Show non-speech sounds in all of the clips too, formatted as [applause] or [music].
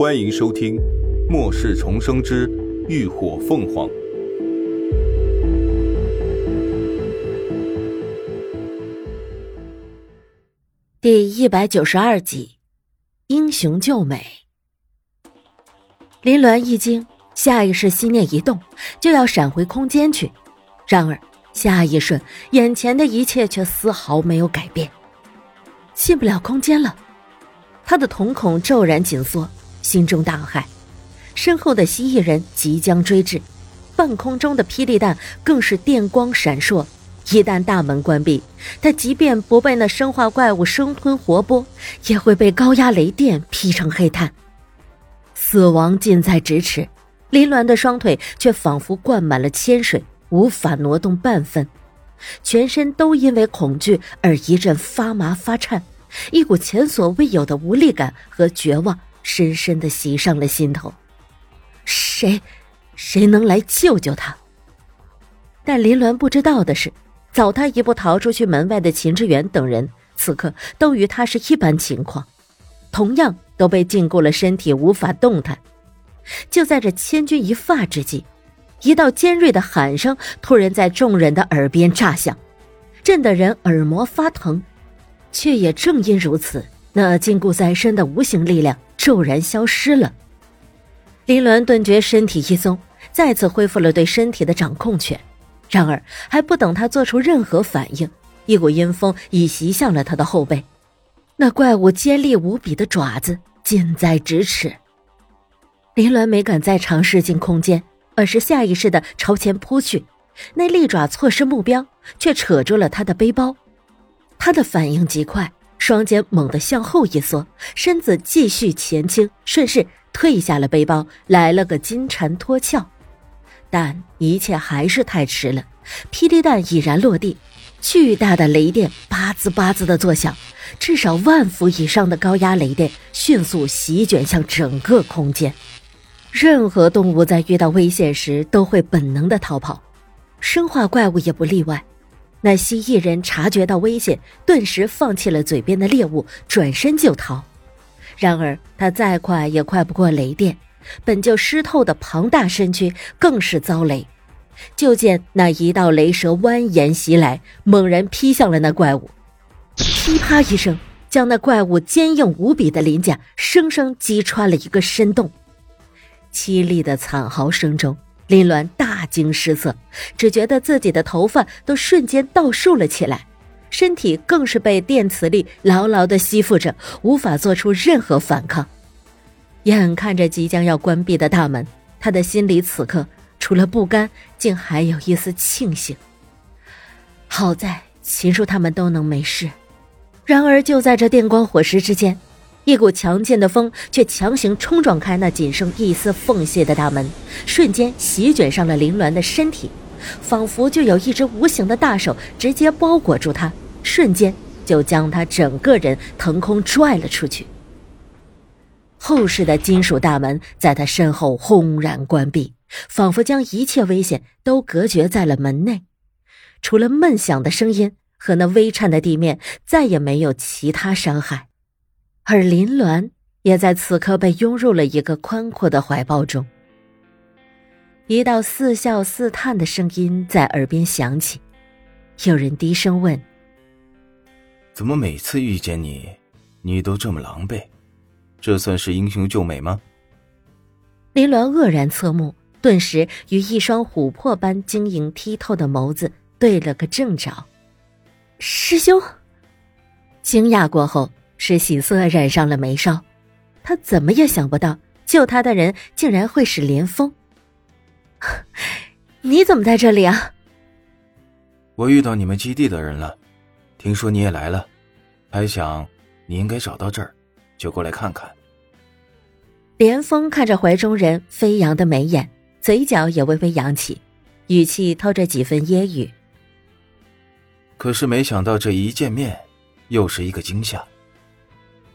欢迎收听《末世重生之浴火凤凰》第一百九十二集《英雄救美》。林鸾一惊，下意识心念一动，就要闪回空间去。然而下一瞬，眼前的一切却丝毫没有改变。进不了空间了，他的瞳孔骤然紧缩，心中大骇。身后的蜥蜴人即将追至，半空中的霹雳弹更是电光闪烁。一旦大门关闭，他即便不被那生化怪物生吞活剥，也会被高压雷电劈成黑炭。死亡近在咫尺，林鸾的双腿却仿佛灌满了铅水，无法挪动半分，全身都因为恐惧而一阵发麻发颤，一股前所未有的无力感和绝望深深的袭上了心头。谁，谁能来救救他？但林鸾不知道的是。早他一步逃出去门外的秦志远等人，此刻都与他是一般情况，同样都被禁锢了身体，无法动弹。就在这千钧一发之际，一道尖锐的喊声突然在众人的耳边炸响，震得人耳膜发疼。却也正因如此，那禁锢在身的无形力量骤然消失了。林鸾顿觉身体一松，再次恢复了对身体的掌控权。然而，还不等他做出任何反应，一股阴风已袭向了他的后背。那怪物尖利无比的爪子近在咫尺。林鸾没敢再尝试进空间，而是下意识的朝前扑去。那利爪错失目标，却扯住了他的背包。他的反应极快，双肩猛地向后一缩，身子继续前倾，顺势退下了背包，来了个金蝉脱壳。但一切还是太迟了，霹雳弹已然落地，巨大的雷电吧滋吧滋的作响，至少万伏以上的高压雷电迅速席卷向整个空间。任何动物在遇到危险时都会本能的逃跑，生化怪物也不例外。那蜥蜴人察觉到危险，顿时放弃了嘴边的猎物，转身就逃。然而他再快也快不过雷电。本就湿透的庞大身躯更是遭雷，就见那一道雷蛇蜿蜒袭来，猛然劈向了那怪物，噼啪一声，将那怪物坚硬无比的鳞甲生生击穿了一个深洞。凄厉的惨嚎声中，林鸾大大惊失色，只觉得自己的头发都瞬间倒竖了起来，身体更是被电磁力牢牢的吸附着，无法做出任何反抗。眼看着即将要关闭的大门，他的心里此刻除了不甘，竟还有一丝庆幸。好在秦叔他们都能没事。然而就在这电光火石之间，一股强劲的风却强行冲撞开那仅剩一丝缝隙的大门，瞬间席卷上了林鸾的身体，仿佛就有一只无形的大手直接包裹住他，瞬间就将他整个人腾空拽了出去。后世的金属大门在他身后轰然关闭，仿佛将一切危险都隔绝在了门内。除了闷响的声音和那微颤的地面，再也没有其他伤害。而林鸾也在此刻被拥入了一个宽阔的怀抱中。一道似笑似叹的声音在耳边响起，有人低声问：“怎么每次遇见你，你都这么狼狈？”这算是英雄救美吗？林鸾愕然侧目，顿时与一双琥珀般晶莹剔透的眸子对了个正着。师兄，惊讶过后是喜色染上了眉梢。他怎么也想不到，救他的人竟然会是连峰。[laughs] 你怎么在这里啊？我遇到你们基地的人了，听说你也来了，还想你应该找到这儿。就过来看看。连峰看着怀中人飞扬的眉眼，嘴角也微微扬起，语气透着几分揶揄。可是没想到这一见面，又是一个惊吓。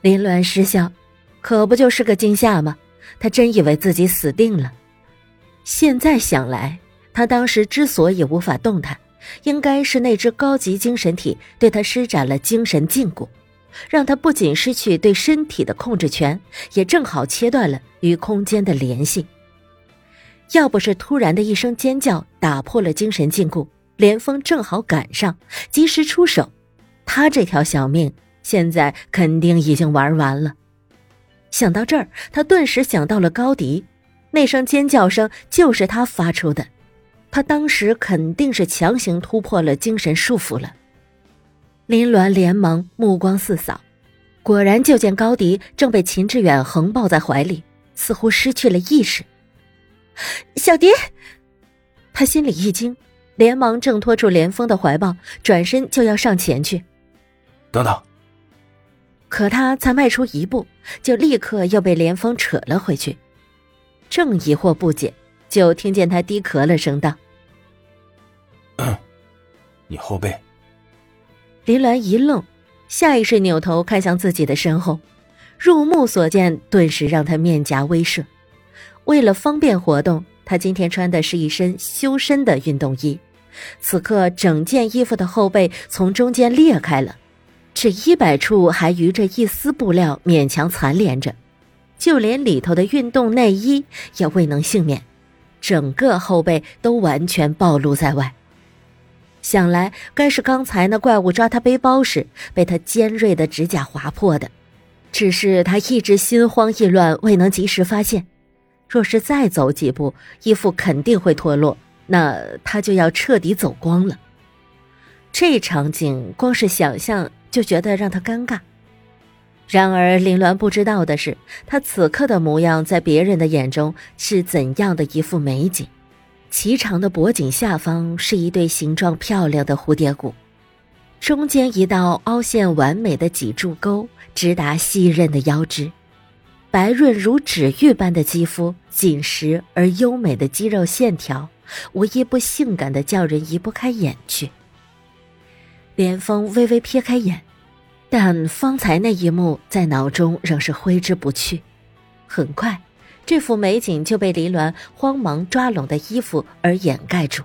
凌乱失笑，可不就是个惊吓吗？他真以为自己死定了。现在想来，他当时之所以无法动弹，应该是那只高级精神体对他施展了精神禁锢。让他不仅失去对身体的控制权，也正好切断了与空间的联系。要不是突然的一声尖叫打破了精神禁锢，连峰正好赶上，及时出手，他这条小命现在肯定已经玩完了。想到这儿，他顿时想到了高迪，那声尖叫声就是他发出的，他当时肯定是强行突破了精神束缚了。林鸾连忙目光四扫，果然就见高迪正被秦志远横抱在怀里，似乎失去了意识。小迪，他心里一惊，连忙挣脱出连峰的怀抱，转身就要上前去。等等！可他才迈出一步，就立刻又被连峰扯了回去。正疑惑不解，就听见他低咳了声道：“ [coughs] 你后背。”林鸾一愣，下意识扭头看向自己的身后，入目所见顿时让他面颊微射。为了方便活动，他今天穿的是一身修身的运动衣。此刻，整件衣服的后背从中间裂开了，这衣摆处还余着一丝布料勉强残连着，就连里头的运动内衣也未能幸免，整个后背都完全暴露在外。想来该是刚才那怪物抓他背包时被他尖锐的指甲划破的，只是他一直心慌意乱，未能及时发现。若是再走几步，衣服肯定会脱落，那他就要彻底走光了。这场景光是想象就觉得让他尴尬。然而林鸾不知道的是，他此刻的模样在别人的眼中是怎样的一幅美景。颀长的脖颈下方是一对形状漂亮的蝴蝶骨，中间一道凹陷完美的脊柱沟直达细韧的腰肢，白润如纸玉般的肌肤，紧实而优美的肌肉线条，无一不性感的叫人移不开眼去。连峰微微撇开眼，但方才那一幕在脑中仍是挥之不去。很快。这幅美景就被林鸾慌忙抓拢的衣服而掩盖住。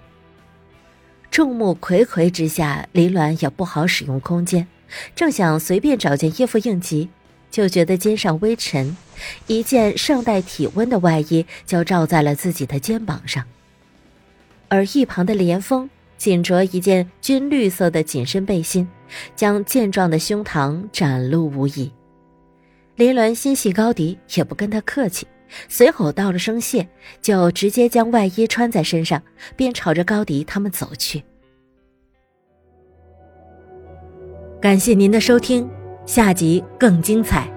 众目睽睽之下，林鸾也不好使用空间，正想随便找件衣服应急，就觉得肩上微沉，一件尚带体温的外衣就罩在了自己的肩膀上。而一旁的连峰仅着一件军绿色的紧身背心，将健壮的胸膛展露无遗。林鸾心系高迪，也不跟他客气。随口道了声谢，就直接将外衣穿在身上，便朝着高迪他们走去。感谢您的收听，下集更精彩。